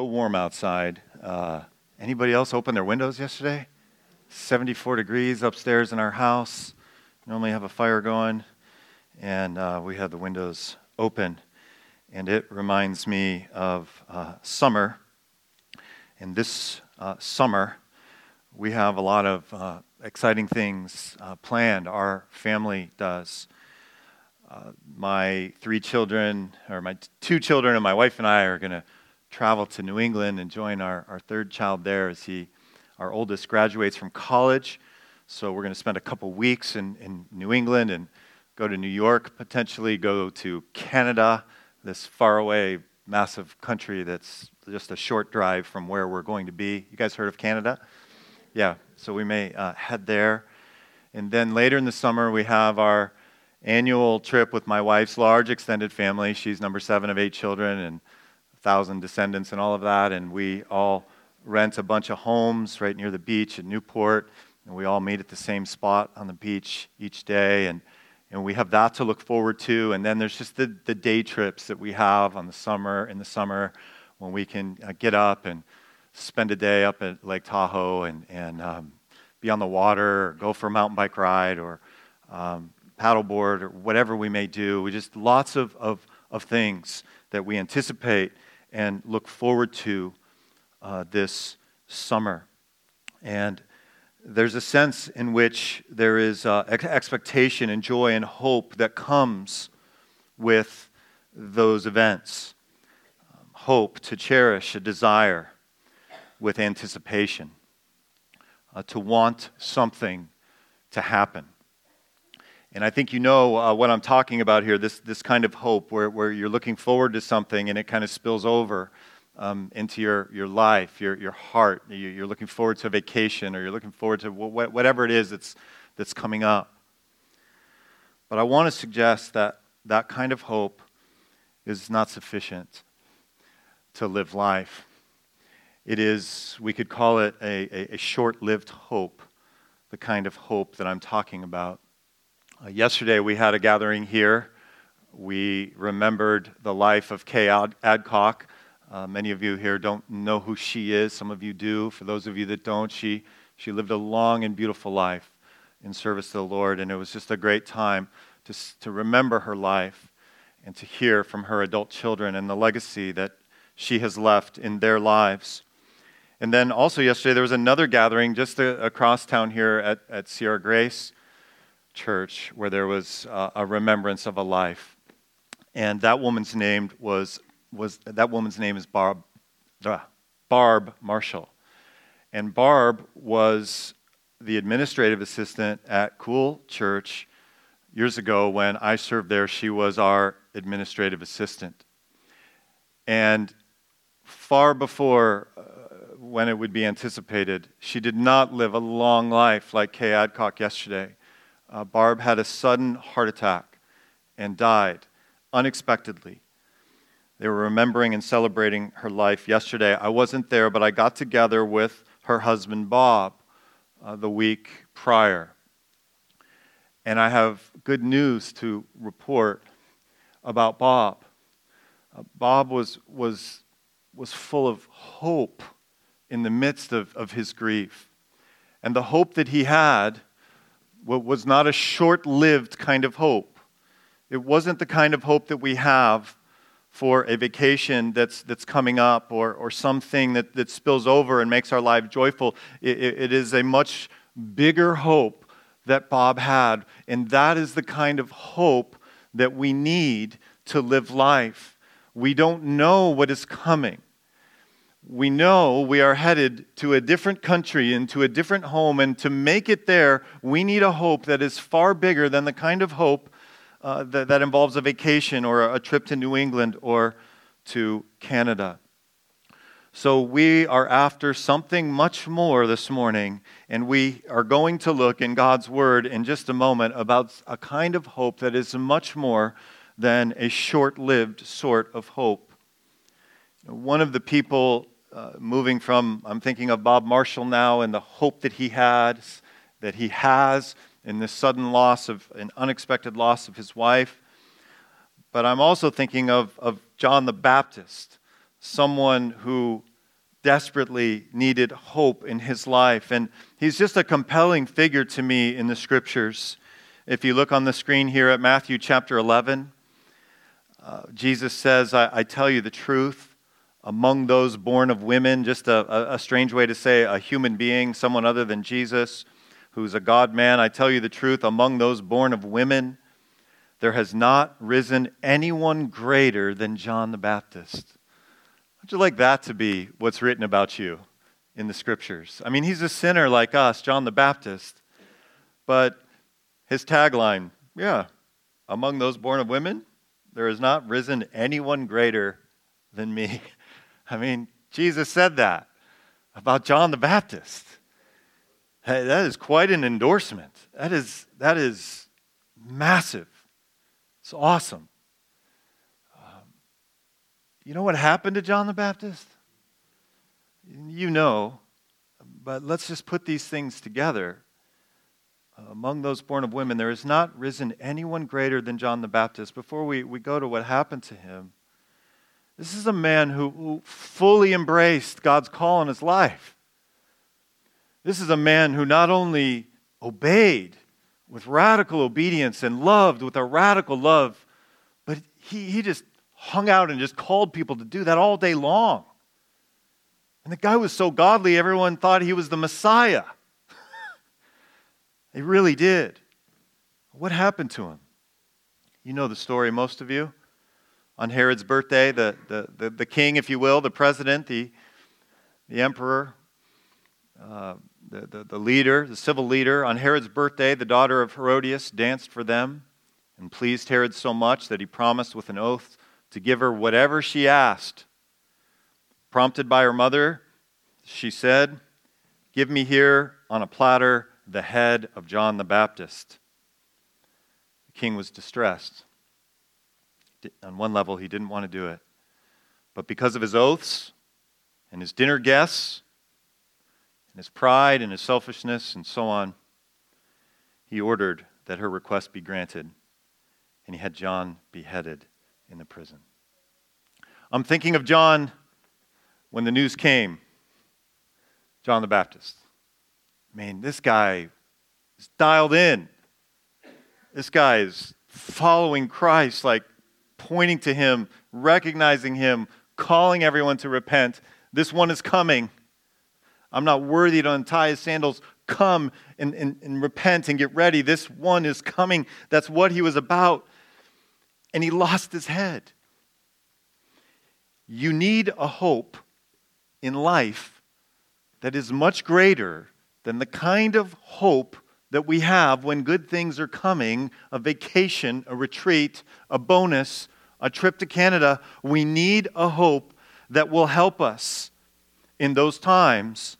So warm outside. Uh, anybody else open their windows yesterday? 74 degrees upstairs in our house. Normally have a fire going, and uh, we had the windows open. And it reminds me of uh, summer. And this uh, summer, we have a lot of uh, exciting things uh, planned. Our family does. My three children, or my t- two children, and my wife and I are going to travel to New England and join our, our third child there as he, our oldest, graduates from college. So we're going to spend a couple weeks in, in New England and go to New York, potentially go to Canada, this faraway, massive country that's just a short drive from where we're going to be. You guys heard of Canada? Yeah, so we may uh, head there. And then later in the summer, we have our annual trip with my wife's large extended family. She's number seven of eight children and thousand descendants and all of that. And we all rent a bunch of homes right near the beach in Newport. And we all meet at the same spot on the beach each day. And, and we have that to look forward to. And then there's just the, the day trips that we have on the summer, in the summer, when we can uh, get up and spend a day up at Lake Tahoe and, and um, be on the water or go for a mountain bike ride or um, paddleboard or whatever we may do. We just lots of, of, of things that we anticipate and look forward to uh, this summer. And there's a sense in which there is uh, expectation and joy and hope that comes with those events. Um, hope to cherish a desire with anticipation, uh, to want something to happen. And I think you know uh, what I'm talking about here this, this kind of hope where, where you're looking forward to something and it kind of spills over um, into your, your life, your, your heart. You're looking forward to a vacation or you're looking forward to whatever it is that's, that's coming up. But I want to suggest that that kind of hope is not sufficient to live life. It is, we could call it a, a, a short lived hope, the kind of hope that I'm talking about. Uh, yesterday, we had a gathering here. We remembered the life of Kay Ad- Adcock. Uh, many of you here don't know who she is. Some of you do. For those of you that don't, she, she lived a long and beautiful life in service to the Lord, and it was just a great time to, to remember her life and to hear from her adult children and the legacy that she has left in their lives. And then also yesterday, there was another gathering just across town here at, at Sierra Grace church where there was uh, a remembrance of a life. And that woman's name was, was that woman's name is Barb, Barb Marshall. And Barb was the administrative assistant at Cool Church years ago when I served there. She was our administrative assistant. And far before uh, when it would be anticipated, she did not live a long life like Kay Adcock yesterday uh, Barb had a sudden heart attack and died unexpectedly. They were remembering and celebrating her life yesterday. I wasn't there, but I got together with her husband, Bob, uh, the week prior. And I have good news to report about Bob. Uh, Bob was, was, was full of hope in the midst of, of his grief. And the hope that he had was not a short lived kind of hope. It wasn't the kind of hope that we have for a vacation that's, that's coming up or, or something that, that spills over and makes our life joyful. It, it is a much bigger hope that Bob had. And that is the kind of hope that we need to live life. We don't know what is coming we know we are headed to a different country and to a different home, and to make it there, we need a hope that is far bigger than the kind of hope uh, that, that involves a vacation or a trip to New England or to Canada. So, we are after something much more this morning, and we are going to look in God's Word in just a moment about a kind of hope that is much more than a short lived sort of hope. One of the people uh, moving from, I'm thinking of Bob Marshall now and the hope that he had, that he has in this sudden loss of, an unexpected loss of his wife. But I'm also thinking of, of John the Baptist, someone who desperately needed hope in his life. And he's just a compelling figure to me in the scriptures. If you look on the screen here at Matthew chapter 11, uh, Jesus says, I, I, tell you the truth. Among those born of women, just a, a, strange way to say a human being, someone other than Jesus, who's a God man, I tell you the truth. Among those born of women, there has not risen anyone greater than John the Baptist. Would you like that to be what's written about you in the scriptures? I mean, he's a sinner like us, John the Baptist. But his tagline, yeah, among those born of women, there has not risen anyone greater than me. I mean, Jesus said that about John the Baptist. Hey, that is quite an endorsement. That is, that is massive. It's awesome. Um, you know what happened to John the Baptist? You know, but let's just put these things together. Among those born of women, there has not risen anyone greater than John the Baptist. Before we, we go to what happened to him, this is a man who, who fully embraced God's call in his life. This is a man who not only obeyed, with radical obedience and loved with a radical love. But he, he just hung out and just called people to do that all day long. And the guy was so godly, everyone thought he was the Messiah. they really did. What happened to him? You know the story, most of you. On Herod's birthday, the, the, the, the king, if you will, the president, the, the emperor, uh, the, the, the leader, the civil leader. On Herod's birthday, the daughter of Herodias danced for them and pleased Herod so much that he promised with an oath to give her whatever she asked. Prompted by her mother, she said, Give me here on a platter the head of John the Baptist. The king was distressed. On one level, he didn't want to do it. But because of his oaths and his dinner guests, and his pride and his selfishness and so on, he ordered that her request be granted, and he had John beheaded in the prison. I'm thinking of John when the news came John the Baptist. I mean, this guy is dialed in. This guy is following Christ, like pointing to him, recognizing him, calling everyone to repent. This one is coming. I'm not worthy to untie his sandals. Come and, and, and repent and get ready. This one is coming. That's what he was about. And he lost his head. You need a hope in life that is much greater than the kind of hope that we have when good things are coming a vacation, a retreat, a bonus, a trip to Canada. We need a hope that will help us in those times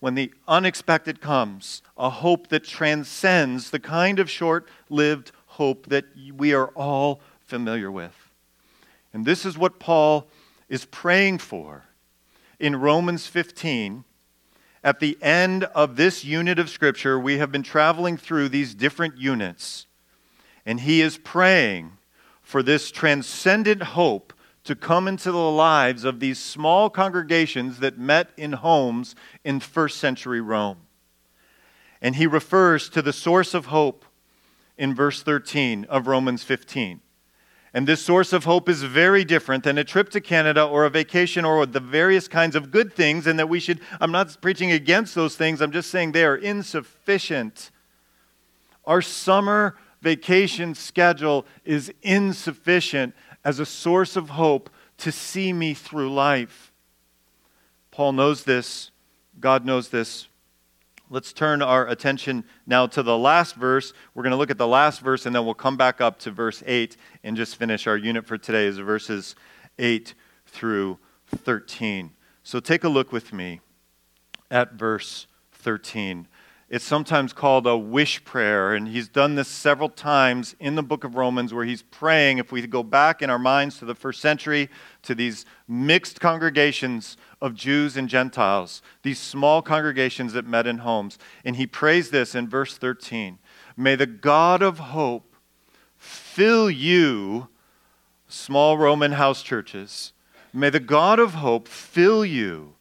when the unexpected comes, a hope that transcends the kind of short lived hope that we are all familiar with. And this is what Paul is praying for in Romans 15. At the end of this unit of Scripture, we have been traveling through these different units, and he is praying for this transcendent hope to come into the lives of these small congregations that met in homes in first century Rome. And he refers to the source of hope in verse 13 of Romans 15. And this source of hope is very different than a trip to Canada or a vacation or the various kinds of good things, and that we should, I'm not preaching against those things, I'm just saying they are insufficient. Our summer vacation schedule is insufficient as a source of hope to see me through life. Paul knows this. God knows this. Let's turn our attention now to the last verse. We're going to look at the last verse and then we'll come back up to verse 8 and just finish our unit for today is verses 8 through 13. So take a look with me at verse 13. It's sometimes called a wish prayer, and he's done this several times in the book of Romans where he's praying. If we go back in our minds to the first century, to these mixed congregations of Jews and Gentiles, these small congregations that met in homes, and he prays this in verse 13 May the God of hope fill you, small Roman house churches, May the God of hope fill you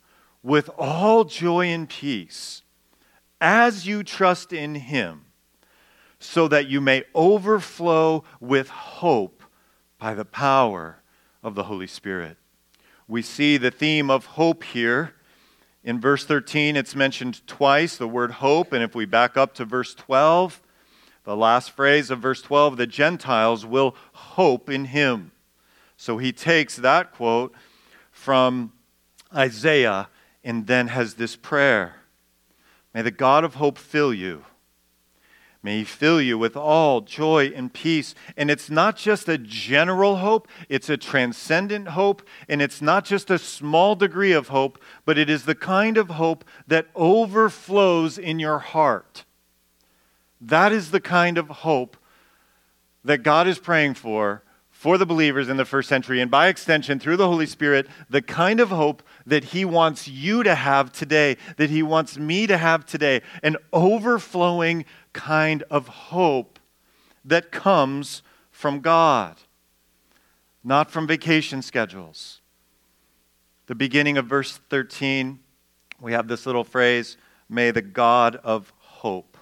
with all joy and peace as you trust in him, so that you may overflow with hope by the power of the Holy Spirit. We see the theme of hope here. In verse 13, it's mentioned twice, the word hope. And if we back up to verse 12, the last phrase of verse 12, the Gentiles will hope in him. So he takes that quote from Isaiah and then has this prayer May the God of hope fill you. May He fill you with all joy and peace. And it's not just a general hope, it's a transcendent hope. And it's not just a small degree of hope, but it is the kind of hope that overflows in your heart. That is the kind of hope that God is praying for for the believers in the first century, and by extension, through the Holy Spirit, the kind of hope that He wants you to have today, that He wants me to have today, an overflowing kind of hope that comes from God, not from vacation schedules. The beginning of verse 13, we have this little phrase, may the God of hope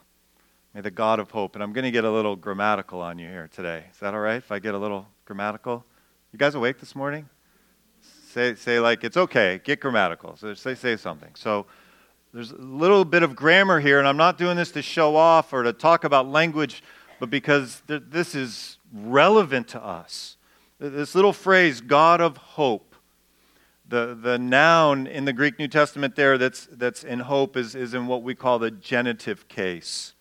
May the God of hope. And I'm going to get a little grammatical on you here today. Is that all right if I get a little grammatical? You guys awake this morning? Say, say like, it's okay. Get grammatical. So say, say something. So there's a little bit of grammar here, and I'm not doing this to show off or to talk about language, but because th- this is relevant to us. This little phrase, God of hope, the, the noun in the Greek New Testament there that's, that's in hope is, is in what we call the genitive case.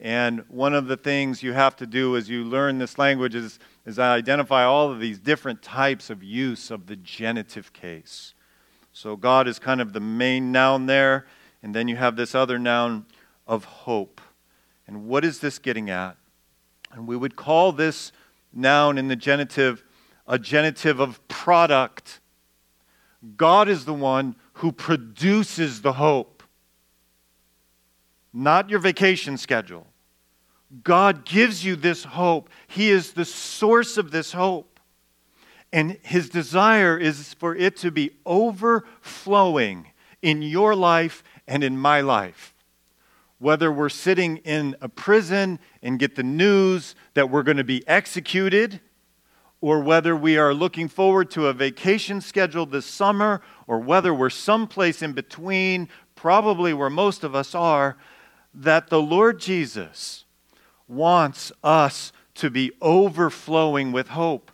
And one of the things you have to do as you learn this language is, is I identify all of these different types of use of the genitive case. So God is kind of the main noun there, and then you have this other noun of hope. And what is this getting at? And we would call this noun in the genitive a genitive of product. God is the one who produces the hope not your vacation schedule. God gives you this hope. He is the source of this hope. And His desire is for it to be overflowing in your life and in my life. Whether we're sitting in a prison and get the news that we're going to be executed, or whether we are looking forward to a vacation schedule this summer, or whether we're someplace in between, probably where most of us are, that the Lord Jesus wants us to be overflowing with hope.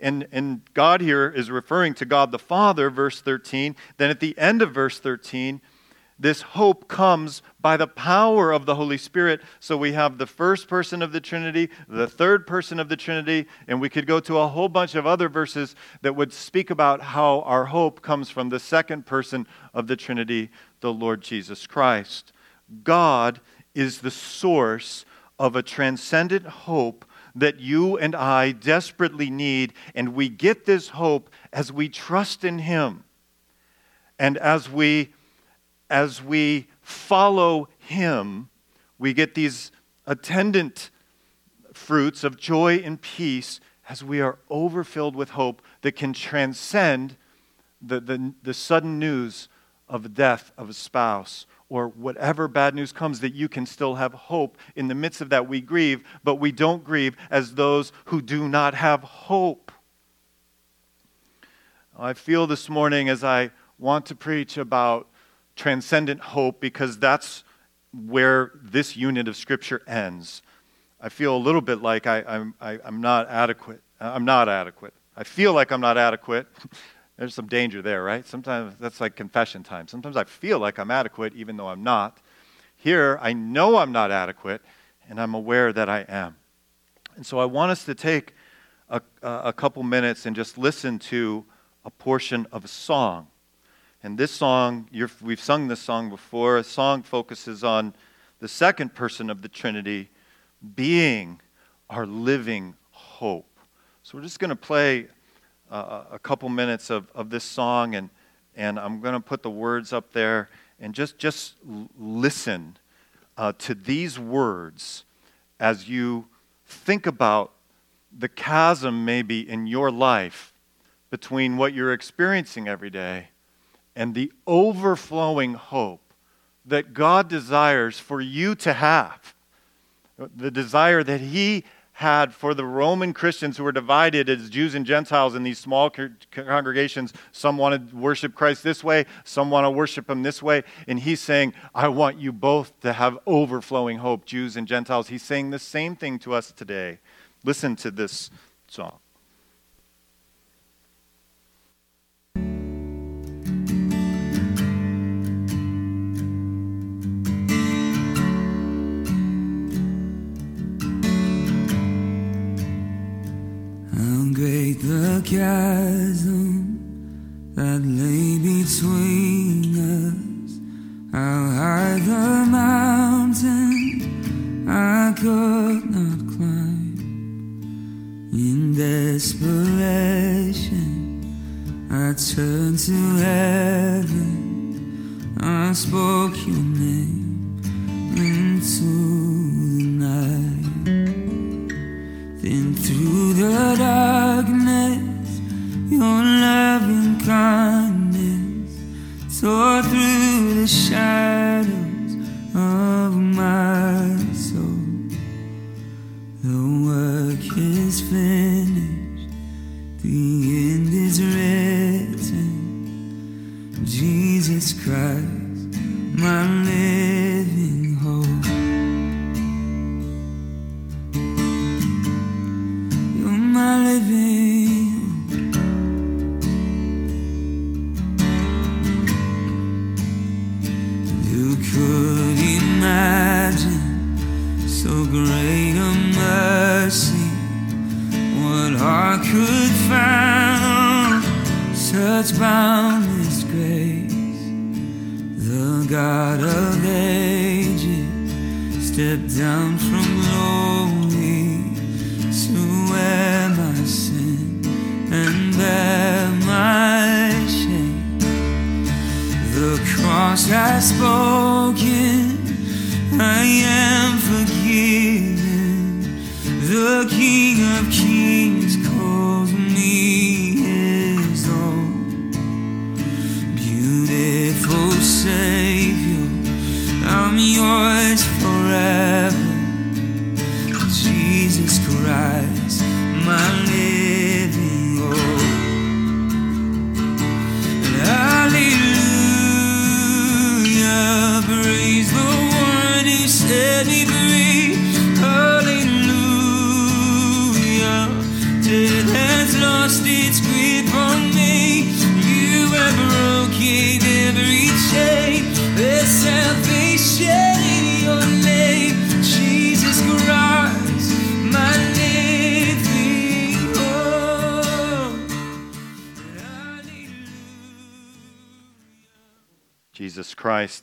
And, and God here is referring to God the Father, verse 13. Then at the end of verse 13, this hope comes by the power of the Holy Spirit. So we have the first person of the Trinity, the third person of the Trinity, and we could go to a whole bunch of other verses that would speak about how our hope comes from the second person of the Trinity, the Lord Jesus Christ. God is the source of a transcendent hope that you and I desperately need. And we get this hope as we trust in Him. And as we, as we follow Him, we get these attendant fruits of joy and peace as we are overfilled with hope that can transcend the, the, the sudden news of the death of a spouse or whatever bad news comes, that you can still have hope. In the midst of that, we grieve, but we don't grieve as those who do not have hope. I feel this morning as I want to preach about transcendent hope because that's where this unit of Scripture ends. I feel a little bit like I, I'm not adequate. I'm not adequate. I feel like I'm not adequate. There's some danger there, right? Sometimes that's like confession time. Sometimes I feel like I'm adequate even though I'm not. Here, I know I'm not adequate, and I'm aware that I am. And so I want us to take a, a couple minutes and just listen to a portion of a song. And this song, we've sung this song before. A song focuses on the second person of the Trinity being our living hope. So we're just going to play a couple minutes of, of this song, and, and I'm going to put the words up there. And just, just listen uh, to these words as you think about the chasm maybe in your life between what you're experiencing every day and the overflowing hope that God desires for you to have. The desire that He had for the Roman Christians who were divided as Jews and Gentiles in these small congregations. Some wanted to worship Christ this way, some want to worship Him this way. And He's saying, I want you both to have overflowing hope, Jews and Gentiles. He's saying the same thing to us today. Listen to this song. The chasm that lay between us. How high the mountain I could not climb. In desperation, I turned to heaven. I spoke your name into the night. then through the darkness, your loving kindness tore through the shadows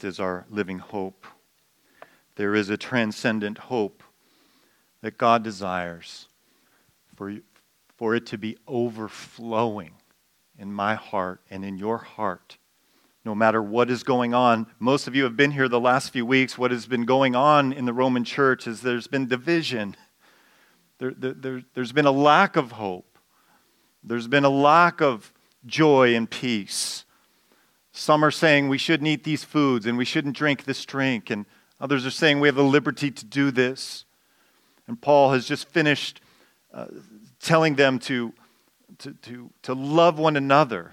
Is our living hope. There is a transcendent hope that God desires for, for it to be overflowing in my heart and in your heart no matter what is going on. Most of you have been here the last few weeks. What has been going on in the Roman church is there's been division, there, there, there, there's been a lack of hope, there's been a lack of joy and peace. Some are saying we shouldn't eat these foods and we shouldn't drink this drink, and others are saying we have the liberty to do this. And Paul has just finished uh, telling them to, to, to, to love one another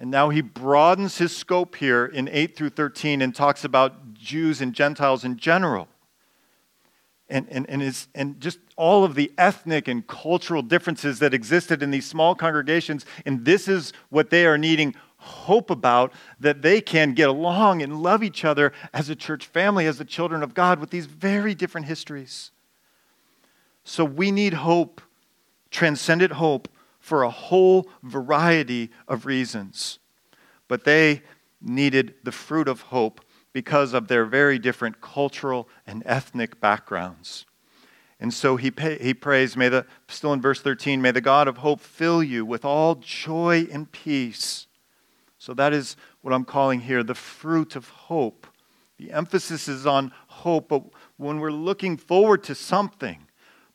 and now he broadens his scope here in 8 through 13 and talks about Jews and Gentiles in general. And, and, and, is, and just all of the ethnic and cultural differences that existed in these small congregations. And this is what they are needing hope about that they can get along and love each other as a church family, as the children of God, with these very different histories. So we need hope, transcendent hope for a whole variety of reasons. But they needed the fruit of hope because of their very different cultural and ethnic backgrounds. And so he, pay, he prays, may the, still in verse 13, may the God of hope fill you with all joy and peace. So that is what I'm calling here the fruit of hope. The emphasis is on hope, but when we're looking forward to something,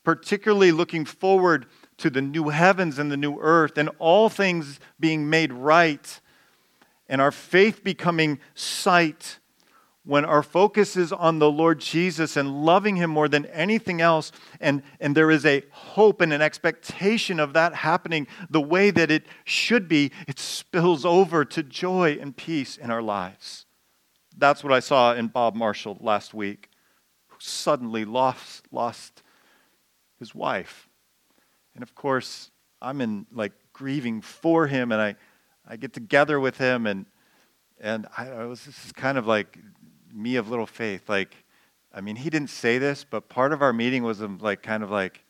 particularly looking forward to the new heavens and the new earth, and all things being made right, and our faith becoming sight when our focus is on the Lord Jesus and loving Him more than anything else, and, and there is a hope and an expectation of that happening the way that it should be, it spills over to joy and peace in our lives. That's what I saw in Bob Marshall last week, who suddenly lost, lost his wife. And of course, I'm in like grieving for him, and I, I get together with him, and and I, was this is kind of like me of little faith. Like, I mean, he didn't say this, but part of our meeting was um, like, kind of like,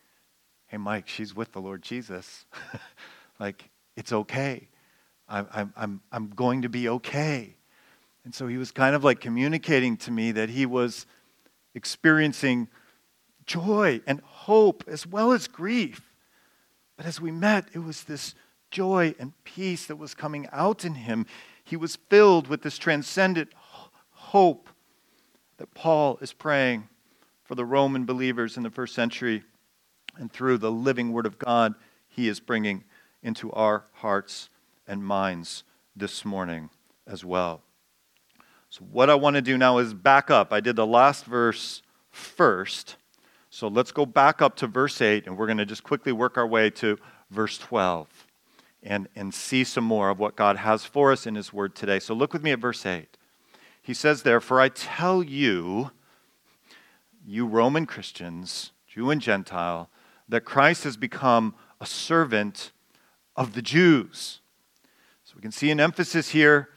hey, Mike, she's with the Lord Jesus. like, it's okay. I'm, I'm, I'm, I'm going to be okay. And so he was kind of like communicating to me that he was experiencing joy and hope as well as grief. But as we met, it was this joy and peace that was coming out in him. He was filled with this transcendent hope that Paul is praying for the Roman believers in the first century, and through the living Word of God, he is bringing into our hearts and minds this morning as well. So, what I want to do now is back up. I did the last verse first. So, let's go back up to verse 8, and we're going to just quickly work our way to verse 12 and, and see some more of what God has for us in His Word today. So, look with me at verse 8. He says, Therefore, I tell you, you Roman Christians, Jew and Gentile, that Christ has become a servant of the Jews. So we can see an emphasis here.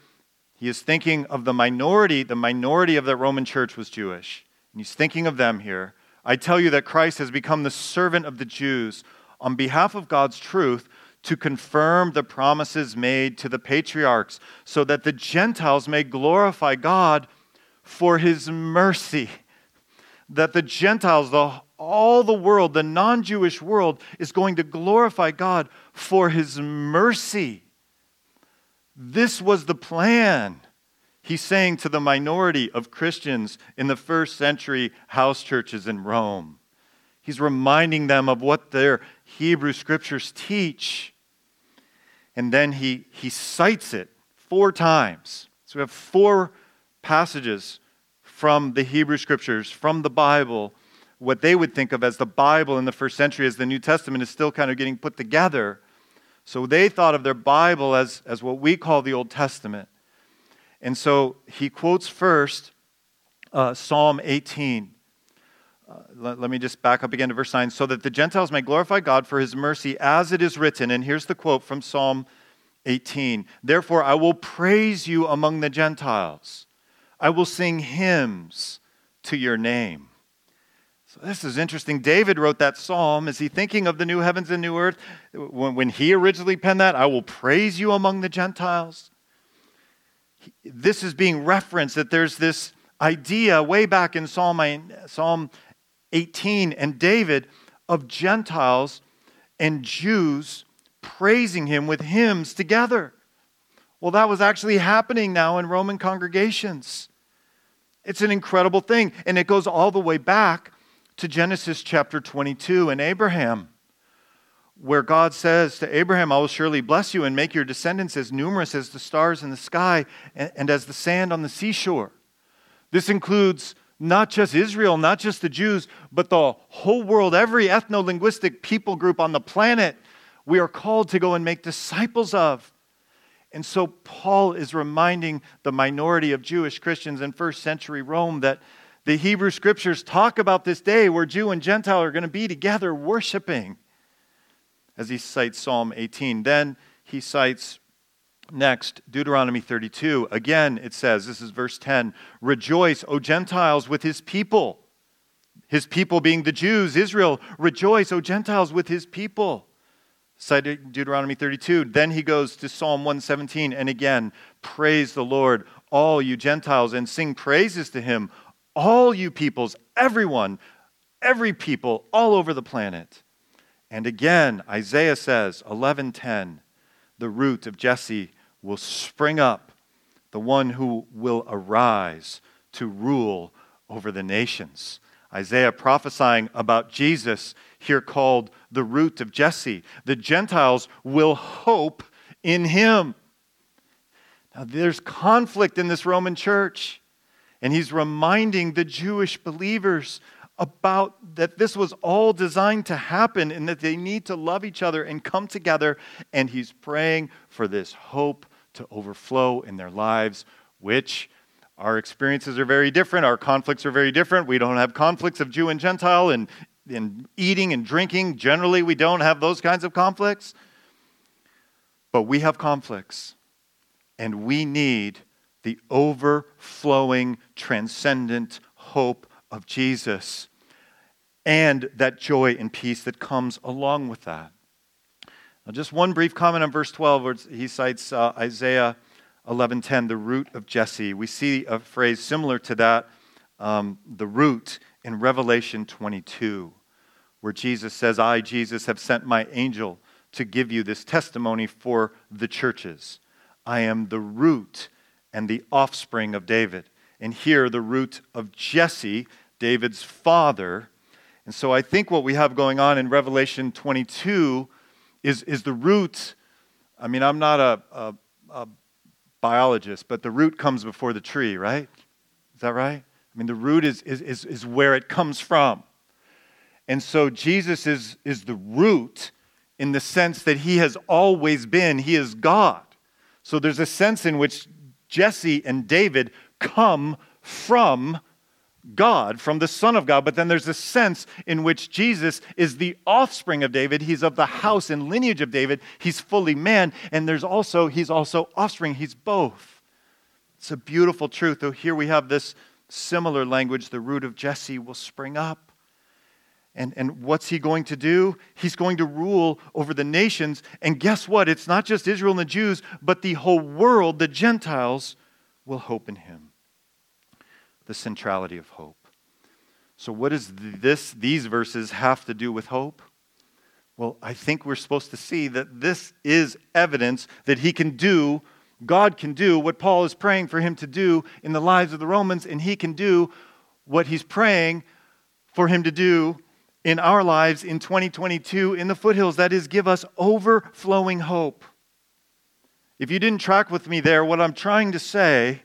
He is thinking of the minority. The minority of the Roman church was Jewish. And he's thinking of them here. I tell you that Christ has become the servant of the Jews on behalf of God's truth to confirm the promises made to the patriarchs, so that the Gentiles may glorify God for his mercy. That the Gentiles, the, all the world, the non Jewish world, is going to glorify God for his mercy. This was the plan. He's saying to the minority of Christians in the first century house churches in Rome. He's reminding them of what their Hebrew scriptures teach. And then he, he cites it four times. So we have four passages from the Hebrew scriptures, from the Bible, what they would think of as the Bible in the first century, as the New Testament is still kind of getting put together. So they thought of their Bible as, as what we call the Old Testament. And so he quotes first uh, Psalm 18. Uh, let, let, me just back up again to verse 9. So that the Gentiles may glorify God for his mercy, as it is written. And here's the quote from Psalm 18 Therefore, I will praise you among the Gentiles, I will sing hymns to your name. So, this is interesting. David wrote that psalm. Is he thinking of the new heavens and new earth? When, when he originally penned that, I will praise you among the Gentiles. This is being referenced that there's this idea way back in Psalm, Psalm 18 and David of Gentiles and Jews praising him with hymns together. Well, that was actually happening now in Roman congregations. It's an incredible thing. And it goes all the way back to Genesis chapter 22 and Abraham, where God says to Abraham, I will surely bless you and make your descendants as numerous as the stars in the sky and as the sand on the seashore. This includes not just Israel, not just the Jews, but the whole world, every ethno linguistic people group on the planet, we are called to go and make disciples of. And so Paul is reminding the minority of Jewish Christians in first century Rome that the Hebrew scriptures talk about this day where Jew and Gentile are going to be together worshiping. As he cites Psalm 18, then he cites Next, Deuteronomy 32. Again, it says, this is verse 10 Rejoice, O Gentiles, with his people. His people being the Jews, Israel. Rejoice, O Gentiles, with his people. Cited Deuteronomy 32. Then he goes to Psalm 117 and again, praise the Lord, all you Gentiles, and sing praises to him, all you peoples, everyone, every people all over the planet. And again, Isaiah says, 11:10, the root of Jesse will spring up, the one who will arise to rule over the nations. Isaiah prophesying about Jesus, here called the root of Jesse. The Gentiles will hope in him. Now, there's conflict in this Roman church, and he's reminding the Jewish believers about that this was all designed to happen and that they need to love each other and come together. And he's praying for this hope to overflow in their lives, which our experiences are very different. Our conflicts are very different. We don't have conflicts of Jew and Gentile and in eating and drinking. Generally, we don't have those kinds of conflicts. But we have conflicts, and we need the overflowing, transcendent hope of Jesus and that joy and peace that comes along with that. Now, just one brief comment on verse 12, where he cites uh, Isaiah 11:10, the root of Jesse. We see a phrase similar to that, um, the root, in Revelation 22, where Jesus says, "I, Jesus, have sent my angel to give you this testimony for the churches. I am the root and the offspring of David." And here, the root of Jesse, David's father. And so I think what we have going on in Revelation 22 is, is the root. I mean, I'm not a, a, a biologist, but the root comes before the tree, right? Is that right? I mean, the root is, is, is, is where it comes from. And so Jesus is, is the root in the sense that he has always been, he is God. So there's a sense in which Jesse and David come from God, from the Son of God, but then there's a sense in which Jesus is the offspring of David. He's of the house and lineage of David. He's fully man, and there's also, he's also offspring. He's both. It's a beautiful truth. Though here we have this similar language the root of Jesse will spring up. And, and what's he going to do? He's going to rule over the nations. And guess what? It's not just Israel and the Jews, but the whole world, the Gentiles, will hope in him the centrality of hope. So, what does this, these verses have to do with hope? Well, I think we're supposed to see that this is evidence that he can do, God can do what Paul is praying for him to do in the lives of the Romans, and he can do what he's praying for him to do in our lives in 2022 in the foothills. That is, give us overflowing hope. If you didn't track with me there, what I'm trying to say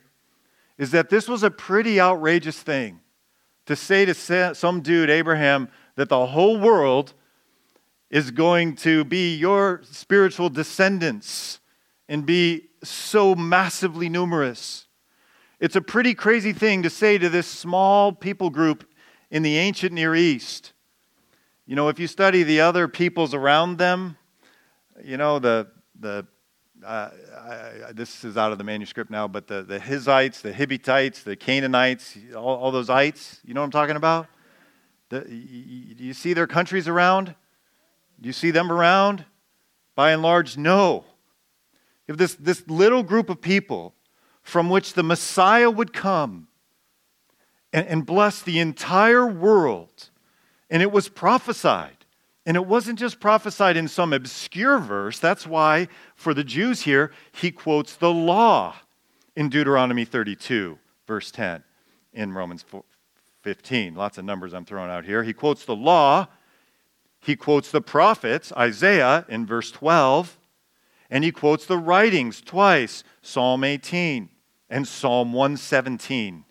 is that this was a pretty outrageous thing to say to some dude, Abraham, that the whole world is going to be your spiritual descendants and be so massively numerous. It's a pretty crazy thing to say to this small people group in the ancient Near East. You know, if you study the other peoples around them, you know, the, the uh, I, this is out of the manuscript now, but the, the Hittites, the Hibbitites, the Canaanites, all, all those ites, you know what I'm talking about? The, you, do you see their countries around? Do you see them around? By and large, no. Have this, this little group of people from which the Messiah would come and, and bless the entire world. And it was prophesied. And it wasn't just prophesied in some obscure verse. That's why, for the Jews here, he quotes the law in Deuteronomy 32, verse 10, in Romans 15. Lots of numbers I'm throwing out here. He quotes the law, he quotes the prophets, Isaiah in verse 12, and he quotes the writings twice, Psalm 18 and Psalm 117.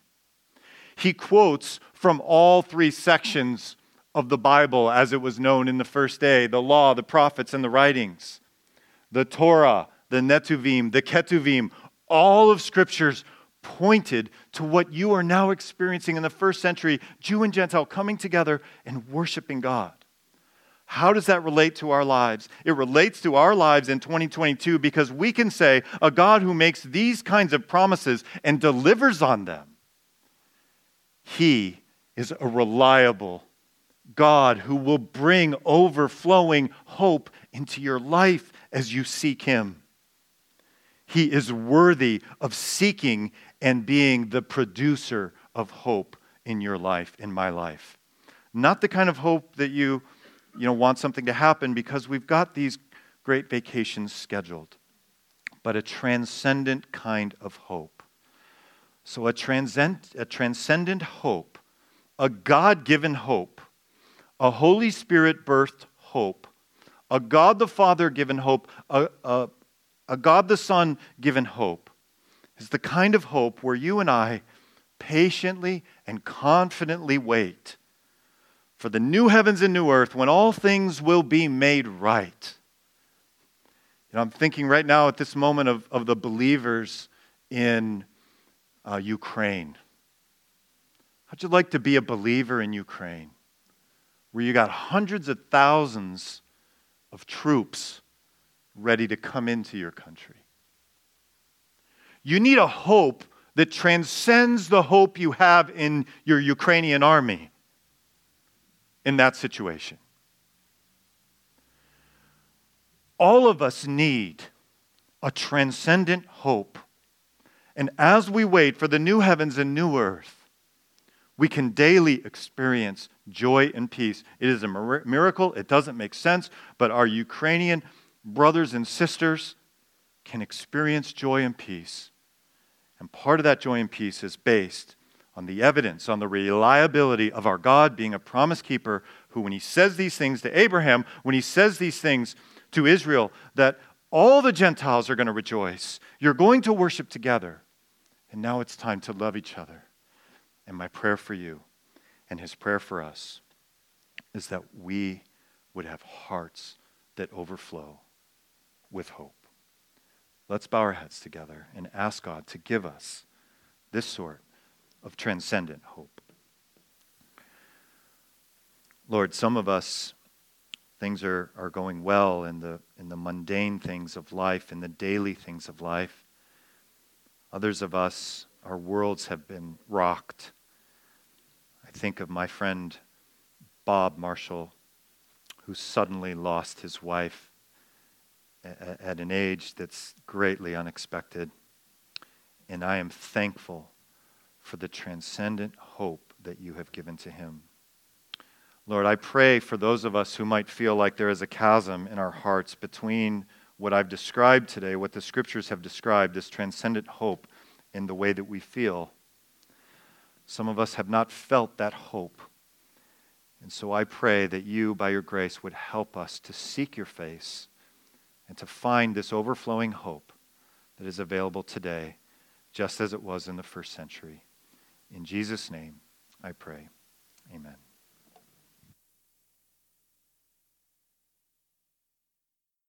He quotes from all three sections of the Bible as it was known in the first day the law, the prophets, and the writings, the Torah, the Netuvim, the Ketuvim, all of scriptures pointed to what you are now experiencing in the first century Jew and Gentile coming together and worshiping God. How does that relate to our lives? It relates to our lives in 2022 because we can say a God who makes these kinds of promises and delivers on them, He is a reliable God who will bring overflowing hope into your life as you seek Him. He is worthy of seeking and being the producer of hope in your life, in my life. Not the kind of hope that you, you know, want something to happen because we've got these great vacations scheduled, but a transcendent kind of hope. So, a, transcend, a transcendent hope a God given hope, a Holy Spirit birthed hope, a God the Father given hope, a, a, a God the Son given hope, is the kind of hope where you and I patiently and confidently wait for the new heavens and new earth when all things will be made right. You know, I'm thinking right now at this moment of, of the believers in uh, Ukraine. How'd you like to be a believer in Ukraine, where you got hundreds of thousands of troops ready to come into your country? You need a hope that transcends the hope you have in your Ukrainian army in that situation. All of us need a transcendent hope. And as we wait for the new heavens and new earth, we can daily experience joy and peace. It is a miracle. It doesn't make sense, but our Ukrainian brothers and sisters can experience joy and peace. And part of that joy and peace is based on the evidence, on the reliability of our God being a promise keeper who, when he says these things to Abraham, when he says these things to Israel, that all the Gentiles are going to rejoice. You're going to worship together. And now it's time to love each other. And my prayer for you and his prayer for us is that we would have hearts that overflow with hope. Let's bow our heads together and ask God to give us this sort of transcendent hope. Lord, some of us, things are, are going well in the, in the mundane things of life, in the daily things of life. Others of us, our worlds have been rocked. Think of my friend Bob Marshall, who suddenly lost his wife at an age that's greatly unexpected. And I am thankful for the transcendent hope that you have given to him. Lord, I pray for those of us who might feel like there is a chasm in our hearts between what I've described today, what the scriptures have described, this transcendent hope, in the way that we feel. Some of us have not felt that hope. And so I pray that you, by your grace, would help us to seek your face and to find this overflowing hope that is available today, just as it was in the first century. In Jesus' name, I pray. Amen.